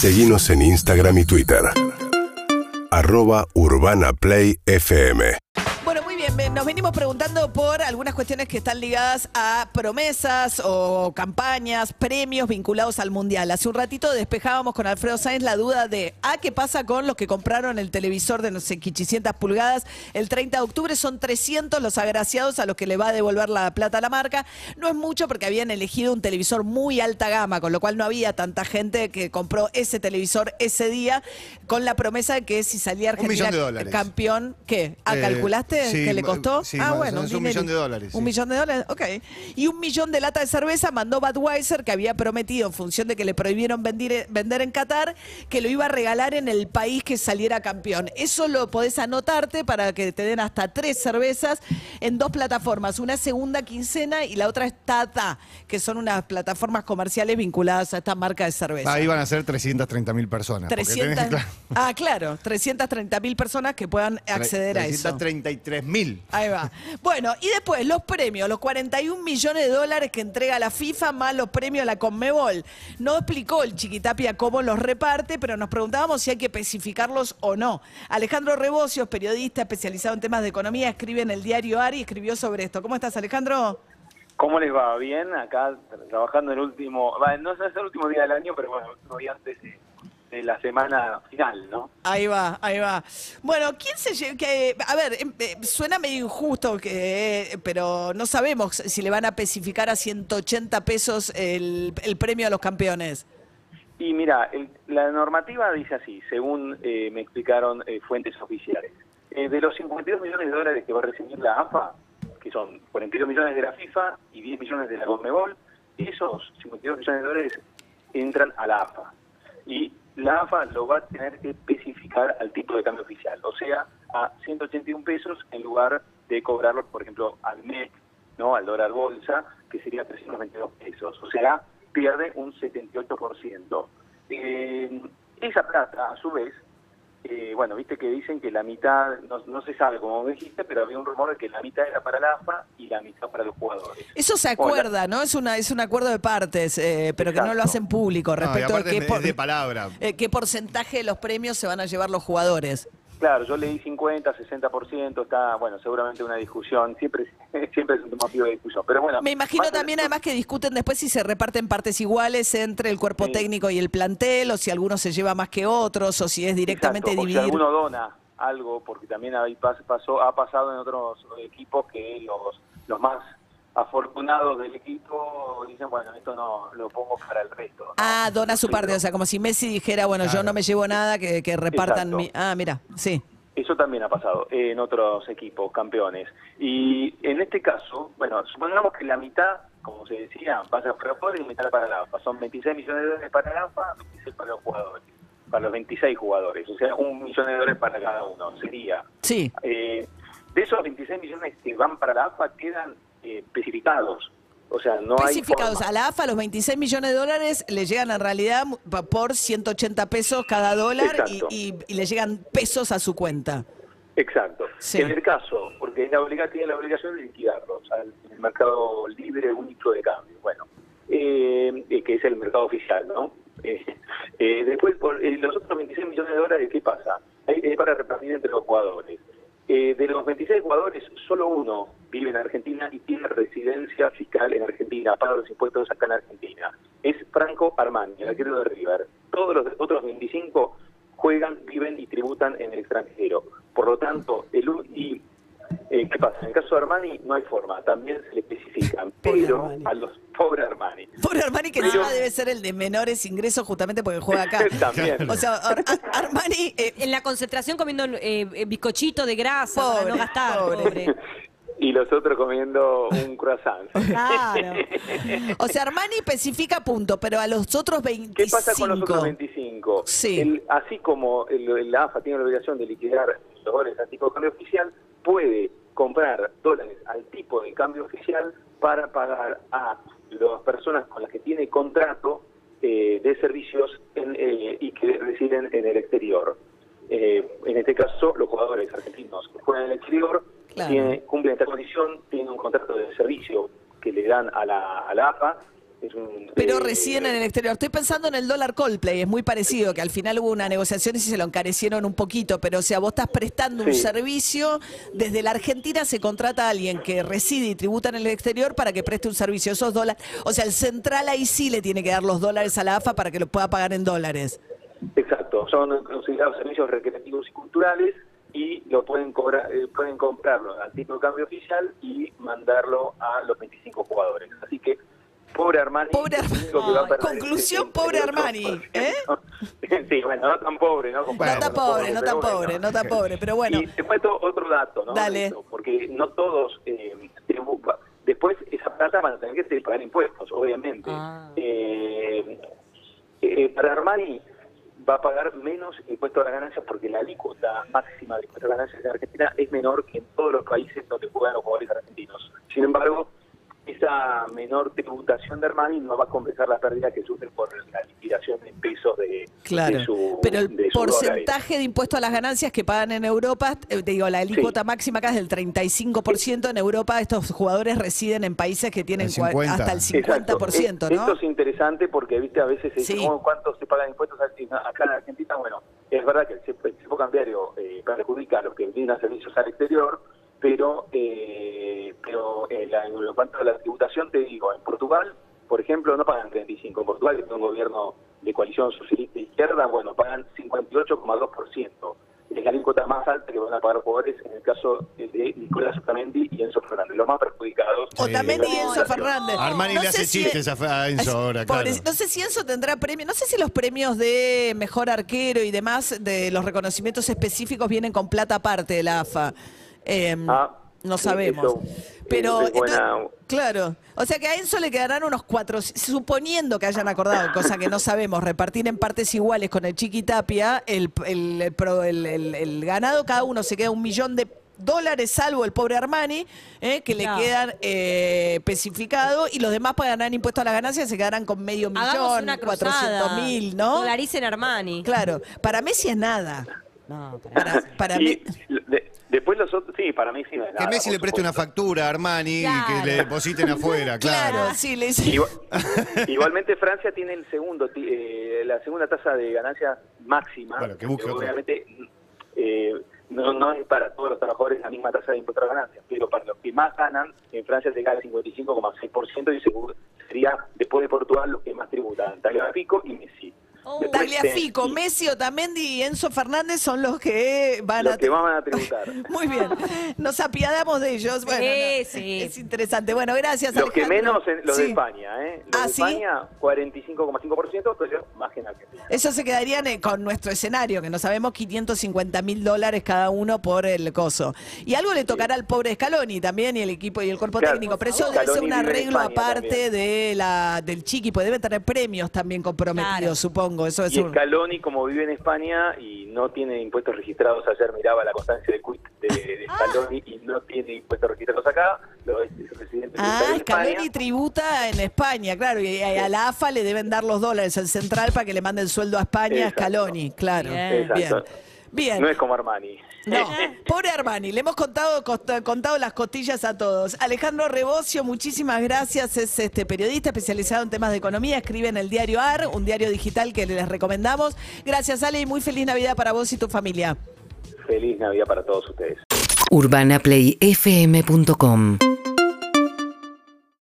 Seguimos en Instagram y Twitter. Arroba Urbana Play FM. Bien. Nos venimos preguntando por algunas cuestiones que están ligadas a promesas o campañas, premios vinculados al Mundial. Hace un ratito despejábamos con Alfredo Sáenz la duda de, ¿a qué pasa con los que compraron el televisor de no sé, 800 pulgadas el 30 de octubre? Son 300 los agraciados a los que le va a devolver la plata a la marca. No es mucho porque habían elegido un televisor muy alta gama, con lo cual no había tanta gente que compró ese televisor ese día con la promesa de que si salía Argentina campeón, ¿qué? ¿Ah, Eh, calculaste sí, que le costó? sí, ah, bueno, un dinerito. millón de dólares, Un sí. millón de dólares, ok. Y un millón de lata de cerveza mandó Budweiser, que había prometido, en función de que le prohibieron vendir- vender en Qatar, que lo iba a regalar en el país que saliera campeón. Eso lo podés anotarte para que te den hasta tres cervezas en dos plataformas. Una segunda quincena y la otra es Tata, que son unas plataformas comerciales vinculadas a esta marca de cerveza. Ahí van a ser 330 mil personas. porque 300, tenés que- ah, claro, 330 mil personas que puedan acceder a eso. 333 mil. Ahí va. Bueno, y después los premios, los 41 millones de dólares que entrega la FIFA más los premios a la Conmebol. No explicó el Chiquitapia cómo los reparte, pero nos preguntábamos si hay que especificarlos o no. Alejandro Rebocios, periodista especializado en temas de economía, escribe en el diario ARI, escribió sobre esto. ¿Cómo estás, Alejandro? ¿Cómo les va? Bien, acá tra- trabajando en el último, va, no es el último día del año, pero bueno, el último día antes de, de la semana final, ¿no? Ahí va, ahí va. Bueno, ¿quién se lleva? Que, a ver, em, eh, suena medio injusto, que, eh, pero no sabemos si le van a especificar a 180 pesos el, el premio a los campeones. Y mira, el- la normativa dice así, según eh, me explicaron eh, fuentes oficiales. De los 52 millones de dólares que va a recibir la AFA, que son 42 millones de la FIFA y 10 millones de la Conmebol, esos 52 millones de dólares entran a la AFA. Y la AFA lo va a tener que especificar al tipo de cambio oficial, o sea, a 181 pesos en lugar de cobrarlo, por ejemplo, al MEC, ¿no? al dólar bolsa, que sería 322 pesos. O sea, pierde un 78%. Eh, esa plata, a su vez, eh, bueno, viste que dicen que la mitad, no, no se sabe como dijiste, pero había un rumor de que la mitad era para la AFA y la mitad para los jugadores. Eso se Hola. acuerda, ¿no? Es una es un acuerdo de partes, eh, pero que no lo hacen público respecto de qué, es por- de palabra. eh, qué porcentaje de los premios se van a llevar los jugadores. Claro, yo leí 50, 60%, está, bueno, seguramente una discusión, siempre, siempre es un motivo de discusión, pero bueno. Me imagino también además que discuten después si se reparten partes iguales entre el cuerpo Sí. técnico y el plantel, o si alguno se lleva más que otros, o si es directamente Exacto, o dividir. Si alguno dona algo, porque también pasó, ha pasado en otros equipos que los, los más afortunados del equipo dicen, bueno, esto no lo pongo para el resto. ¿no? Ah, dona su parte, o sea, como si Messi dijera, bueno, yo no me llevo nada, que, que repartan Exacto. mi... Ah, mira, sí. Eso también ha pasado en otros equipos campeones. Y en este caso, bueno, supongamos que la mitad, como se decía, va a ser para los jugadores y mitad para la AFA. Son 26 millones de dólares para la AFA, 26 para los jugadores, para los 26 jugadores. O sea, un millón de dólares para cada uno. Sería Sí. Eh, de esos 26 millones que van para la AFA quedan eh, especificados. O sea, no Especificados hay a la AFA, los 26 millones de dólares le llegan en realidad por 180 pesos cada dólar y, y- y le llegan pesos a su cuenta. Exacto. Sí. En el caso, porque la obliga- tiene la obligación de liquidarlos al el mercado libre único de cambio. Bueno, eh, eh, que es el mercado oficial, ¿no? Eh, eh, después, por eh, los otros 26 millones de dólares, ¿qué pasa? Es para repartir entre los jugadores. Eh, de los 26 jugadores, solo uno vive en Argentina y tiene residencia fiscal en Argentina, paga los impuestos acá en Argentina. Es Franco Armani, el arquero de River. Todos los otros 25 juegan, viven y tributan en el extranjero. Por lo tanto, ¿qué pasa? En el caso de Armani no hay forma, también se le especifican, pero a los pobres Armani. Pobre Armani, que encima debe ser el de menores ingresos justamente porque juega acá. También. O sea, Ar- Ar- Armani... eh, En la concentración comiendo eh, bizcochito de grasa Pobre, para no gastar, pobre. pobre. Y los otros comiendo un croissant. Claro. o sea, Armani especifica punto, pero a los otros 25... ¿Qué pasa con los otros 25? Sí. El- así como el, la AFA tiene la obligación de liquidar los dólares al tipo de cambio oficial, puede comprar dólares al tipo de cambio oficial para pagar a las personas con las que tiene contrato eh, de servicios en, eh, y que residen en el exterior. Eh, en este caso, los jugadores argentinos que juegan en el exterior Claro. tienen- cumplen esta condición, tienen un contrato de servicio que le dan a la, a la AFA, un, Pero eh, recién en el exterior. Estoy pensando en el dólar Coldplay, es muy parecido, que al final hubo una negociación y se lo encarecieron un poquito, pero o sea, vos estás prestando un servicio, desde la Argentina se contrata a alguien que reside y tributa en el exterior para que preste un servicio. Esos dólares, o sea, el central ahí sí le tiene que dar los dólares a la AFA para que lo pueda pagar en dólares. Exacto, son considerados servicios recreativos y culturales y lo pueden cobrar, eh, pueden comprarlo al tipo de cambio oficial y mandarlo a los 25 jugadores. Pobre Armani. Pobre el Armani. único que va a Ay, perder conclusión, es el pobre 78%. Armani, ¿eh? sí, bueno, no tan pobre, ¿no? no Comparado tan pobre, no tan pobre, bueno. no tan pobre, pero bueno. Y te cuento otro dato, ¿no? Dale. Esto, Porque no todos, eh, después esa plata van a tener que pagar impuestos, obviamente. Ah. Eh, eh, para Armani va a pagar menos impuestos a las ganancias porque la alícuota máxima de impuestos a las ganancias en Argentina es menor que en todos los países donde juegan los jugadores argentinos. Sin embargo, esa menor tributación de Armani no va a compensar la pérdida que sufre por la liquidación en pesos de, Claro, de su pero el de porcentaje de impuesto a las ganancias que pagan en Europa, eh, te digo, la alícuota máxima acá es del 35%. En Europa estos jugadores residen en países que tienen El cua- 50. hasta el Exacto. 50%, Es- Esto ¿no? es interesante porque, viste, a veces se dice, Sí. "Oh, ¿cuánto se pagan impuestos acá en Argentina? Bueno, es verdad que el cepo, cambiario eh, perjudica a los que brindan servicios al exterior, pero, eh, pero eh, la- en cuanto a la tributación, te digo, en Portugal, por ejemplo, no pagan 35. En Portugal, que es un gobierno de coalición socialista e izquierda, bueno, pagan 58,2%. Es la alícuota más alta que van a pagar los jugadores en el caso de Nicolás Otamendi y Enzo Fernández, los más perjudicados. Otamendi y Enzo. Fernández. Armani No le sé hace si- chistes a Enzo ahora, claro. No sé si Enzo tendrá premio, no sé si los premios de mejor arquero y demás de los reconocimientos específicos vienen con plata aparte de la AFA. Eh, Ah, no sabemos. eso, Pero, eso es buena- entonces, claro, o sea que a Enzo le quedarán unos cuatro, suponiendo que hayan acordado, cosa que no sabemos, repartir en partes iguales con el Chiqui Tapia, el, el, el pro- el- el- el ganado, cada uno se queda un millón de dólares, salvo el pobre Armani, eh, que le quedan eh, especificados, y los demás pagarán impuestos a las ganancias, se quedarán con medio Hagamos millón, cuatrocientos mil, ¿no? Dolaricen Armani. Claro, para Messi es nada. No, para Para, para y mí... de- después los otros, sí, para mí sí no es Que nada, Messi le preste una factura a Armani y que le depositen afuera, claro. Claro, sí, le dice... Igual- igualmente Francia tiene el segundo, ti- eh, la segunda tasa de ganancia máxima. Bueno, que busque pero otro. Obviamente eh, no, no es para todos los trabajadores la misma tasa de impuesto a la ganancia, pero para los que más ganan, en Francia se gana el 55,6% y seguro sería después de Portugal los que más tributan, Tagliafico y Messi. Oh. Tagliafico, Messi, Otamendi y Enzo Fernández son los que van los a... que más van a tributar. Muy bien, nos apiadamos de ellos. Bueno, Sí, no, sí. es interesante. Bueno, gracias. Los que Alejandro. menos, en- los Sí. de España, ¿eh? Los Ah, de ¿sí? España, 45,5%, pero más que en Argentina. Eso se quedarían eh, con nuestro escenario, que no sabemos 550 mil dólares cada uno por el coso. Y algo le tocará al pobre Scaloni también y el equipo y el cuerpo Claro, técnico, pero eso debe ser un arreglo aparte también. de la del Chiqui, pues debe tener premios también comprometidos, Claro. supongo. Eso es Y. Scaloni, como vive en España y no tiene impuestos registrados, ayer miraba la constancia de quit de, de Ah. Scaloni y no tiene impuestos registrados acá, lo es es residente Ah, España. Scaloni tributa en España, claro, y a a la AFA le deben dar los dólares al central para que le mande el sueldo a España a. Scaloni, claro. Bien. Bien. Exacto. Bien. No es como Armani. No, pobre Armani, le hemos contado, costa- contado las costillas a todos. Alejandro Rebocio, muchísimas gracias, es este periodista especializado en temas de economía, escribe en el diario AR, un diario digital que les recomendamos. Gracias Ale y muy feliz Navidad para vos y tu familia. Feliz Navidad para todos ustedes. UrbanaPlayFM.com